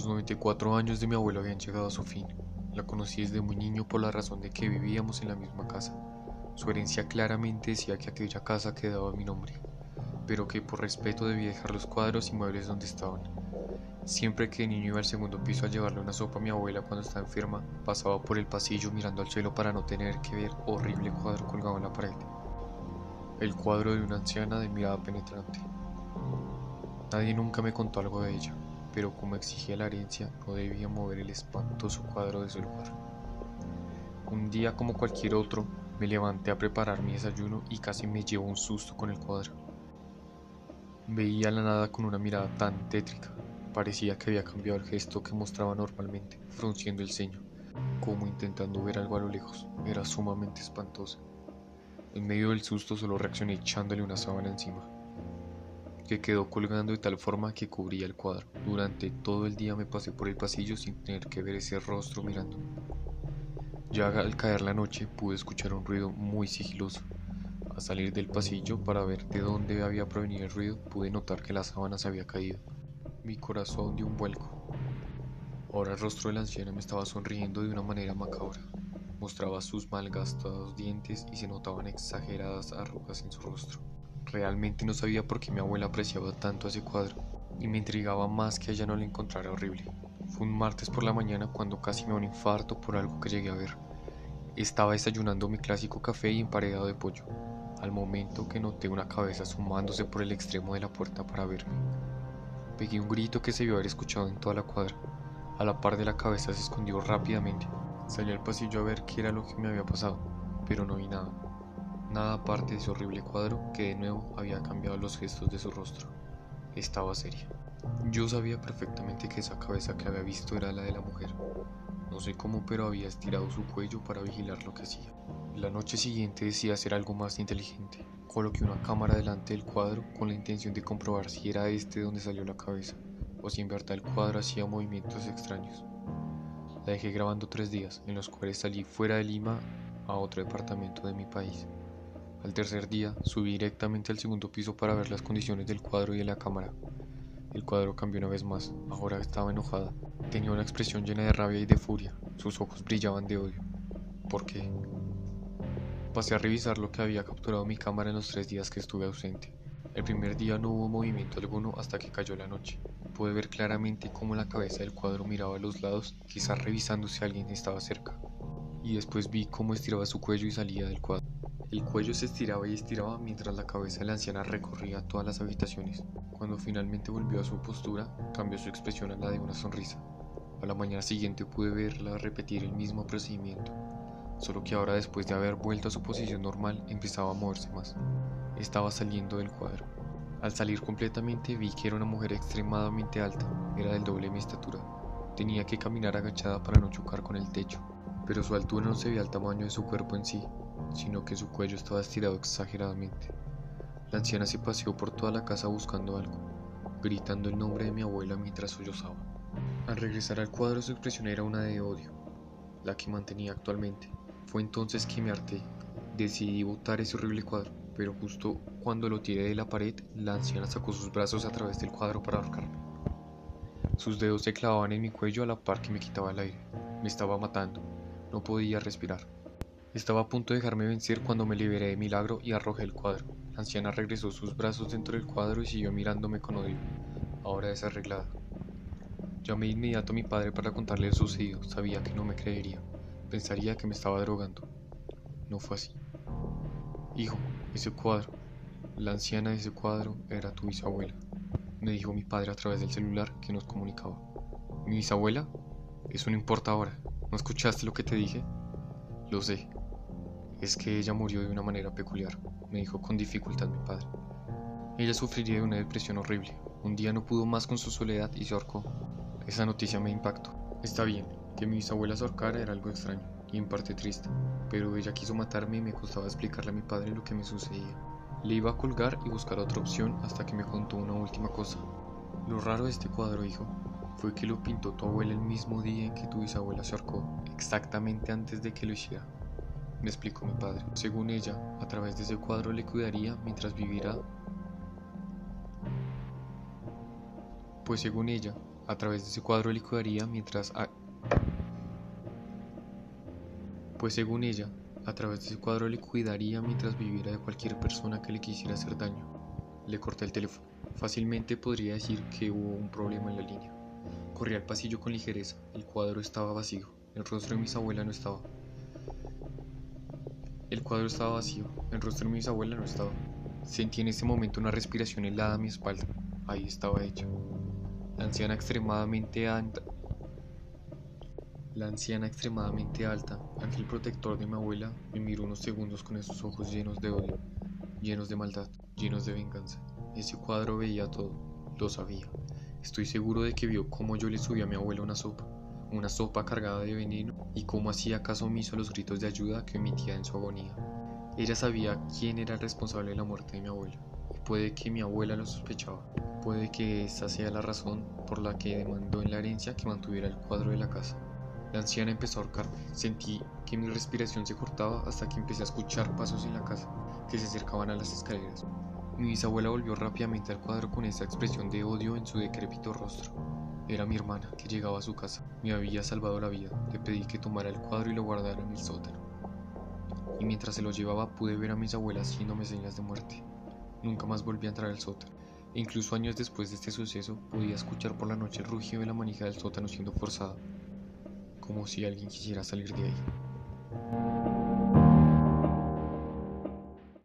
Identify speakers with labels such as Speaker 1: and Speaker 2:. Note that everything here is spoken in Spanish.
Speaker 1: Los 94 años de mi abuelo habían llegado a su fin. La conocí desde muy niño por la razón de que vivíamos en la misma casa. Su herencia claramente decía que aquella casa quedaba a mi nombre, pero que por respeto debía dejar los cuadros y muebles donde estaban. Siempre que de niño iba al segundo piso a llevarle una sopa a mi abuela cuando estaba enferma, pasaba por el pasillo mirando al suelo para no tener que ver horrible cuadro colgado en la pared. El cuadro de una anciana de mirada penetrante. Nadie nunca me contó algo de ella pero como exigía la herencia, no debía mover el espantoso cuadro de su lugar. Un día como cualquier otro, me levanté a preparar mi desayuno y casi me llevó un susto con el cuadro. Veía la nada con una mirada tan tétrica. Parecía que había cambiado el gesto que mostraba normalmente, frunciendo el ceño, como intentando ver algo a lo lejos. Era sumamente espantosa. En medio del susto solo reaccioné echándole una sábana encima que quedó colgando de tal forma que cubría el cuadro. Durante todo el día me pasé por el pasillo sin tener que ver ese rostro mirando. Ya al caer la noche pude escuchar un ruido muy sigiloso. Al salir del pasillo para ver de dónde había provenido el ruido, pude notar que la sábana se había caído. Mi corazón dio un vuelco. Ahora el rostro de la anciana me estaba sonriendo de una manera macabra. Mostraba sus malgastados dientes y se notaban exageradas arrugas en su rostro. Realmente no sabía por qué mi abuela apreciaba tanto ese cuadro y me intrigaba más que ella no lo encontrara horrible. Fue un martes por la mañana cuando casi me dio un infarto por algo que llegué a ver. Estaba desayunando mi clásico café y emparedado de pollo, al momento que noté una cabeza asomándose por el extremo de la puerta para verme. Pegué un grito que se vio haber escuchado en toda la cuadra. A la par de la cabeza se escondió rápidamente. Salí al pasillo a ver qué era lo que me había pasado, pero no vi nada nada aparte de ese horrible cuadro que de nuevo había cambiado los gestos de su rostro. Estaba seria. Yo sabía perfectamente que esa cabeza que había visto era la de la mujer. No sé cómo, pero había estirado su cuello para vigilar lo que hacía. La noche siguiente decía hacer algo más inteligente. Coloqué una cámara delante del cuadro con la intención de comprobar si era este donde salió la cabeza o si en verdad el cuadro hacía movimientos extraños. La dejé grabando tres días, en los cuales salí fuera de Lima a otro departamento de mi país. Al tercer día subí directamente al segundo piso para ver las condiciones del cuadro y de la cámara. El cuadro cambió una vez más, ahora estaba enojada. Tenía una expresión llena de rabia y de furia, sus ojos brillaban de odio. ¿Por qué? Pasé a revisar lo que había capturado mi cámara en los tres días que estuve ausente. El primer día no hubo movimiento alguno hasta que cayó la noche. Pude ver claramente cómo la cabeza del cuadro miraba a los lados, quizás revisando si alguien estaba cerca. Y después vi cómo estiraba su cuello y salía del cuadro. El cuello se estiraba y estiraba mientras la cabeza de la anciana recorría todas las habitaciones. Cuando finalmente volvió a su postura, cambió su expresión a la de una sonrisa. A la mañana siguiente pude verla repetir el mismo procedimiento, solo que ahora después de haber vuelto a su posición normal empezaba a moverse más. Estaba saliendo del cuadro. Al salir completamente vi que era una mujer extremadamente alta, era del doble de mi estatura. Tenía que caminar agachada para no chocar con el techo, pero su altura no se veía al tamaño de su cuerpo en sí, sino que su cuello estaba estirado exageradamente. La anciana se paseó por toda la casa buscando algo, gritando el nombre de mi abuela mientras sollozaba. Al regresar al cuadro su expresión era una de odio, la que mantenía actualmente. Fue entonces que me harté. Decidí botar ese horrible cuadro, pero justo cuando lo tiré de la pared, la anciana sacó sus brazos a través del cuadro para ahorcarme. Sus dedos se clavaban en mi cuello a la par que me quitaba el aire. Me estaba matando. No podía respirar. Estaba a punto de dejarme vencer cuando me liberé de milagro y arrojé el cuadro. La anciana regresó sus brazos dentro del cuadro y siguió mirándome con odio, ahora desarreglada. Llamé de inmediato a mi padre para contarle lo sucedido. Sabía que no me creería. Pensaría que me estaba drogando. No fue así. Hijo, ese cuadro, la anciana de ese cuadro era tu bisabuela, me dijo mi padre a través del celular que nos comunicaba. ¿Mi bisabuela? Eso no importa ahora. ¿No escuchaste lo que te dije? Lo sé, es que ella murió de una manera peculiar, me dijo con dificultad mi padre. Ella sufriría de una depresión horrible. Un día no pudo más con su soledad y se ahorcó. Esa noticia me impactó. Está bien, que mi bisabuela se ahorcara era algo extraño y en parte triste, pero ella quiso matarme y me costaba explicarle a mi padre lo que me sucedía. Le iba a colgar y buscar otra opción hasta que me contó una última cosa. Lo raro de este cuadro, hijo, fue que lo pintó tu abuela el mismo día en que tu bisabuela se ahorcó, exactamente antes de que lo hiciera me explicó mi padre. Según ella, a través de ese cuadro le cuidaría mientras viviera. Pues según ella, A través de ese cuadro le cuidaría mientras... Pues según ella, a través de ese cuadro le cuidaría mientras viviera de cualquier persona que le quisiera hacer daño. Le corté el teléfono. Fácilmente podría decir que hubo un problema en la línea. Corrí al pasillo con ligereza. El cuadro estaba vacío. El rostro de mis abuelas no estaba. El cuadro estaba vacío. El rostro de mis abuelas no estaba. Sentí en ese momento una respiración helada a mi espalda. Ahí estaba ella. La anciana extremadamente alta. La anciana extremadamente alta, ángel protector de mi abuela, me miró unos segundos con esos ojos llenos de odio, llenos de maldad, llenos de venganza. Ese cuadro veía todo, lo sabía. Estoy seguro de que vio cómo yo le subí a mi abuela una sopa, una sopa cargada de veneno, y cómo hacía caso omiso a los gritos de ayuda que emitía en su agonía. Ella sabía quién era el responsable de la muerte de mi abuela, y puede que mi abuela lo sospechaba. Puede que esa sea la razón por la que demandó en la herencia que mantuviera el cuadro de la casa. La anciana empezó a ahorcarme. Sentí que mi respiración se cortaba hasta que empecé a escuchar pasos en la casa que se acercaban a las escaleras. Mi bisabuela volvió rápidamente al cuadro con esa expresión de odio en su decrépito rostro. Era mi hermana, que llegaba a su casa. Me había salvado la vida. Le pedí que tomara el cuadro y lo guardara en el sótano. Y mientras se lo llevaba pude ver a mis abuelas haciéndome señas de muerte. Nunca más volví a entrar al sótano. E incluso años después de este suceso podía escuchar por la noche el rugido de la manija del sótano siendo forzada, como si alguien quisiera salir de ahí.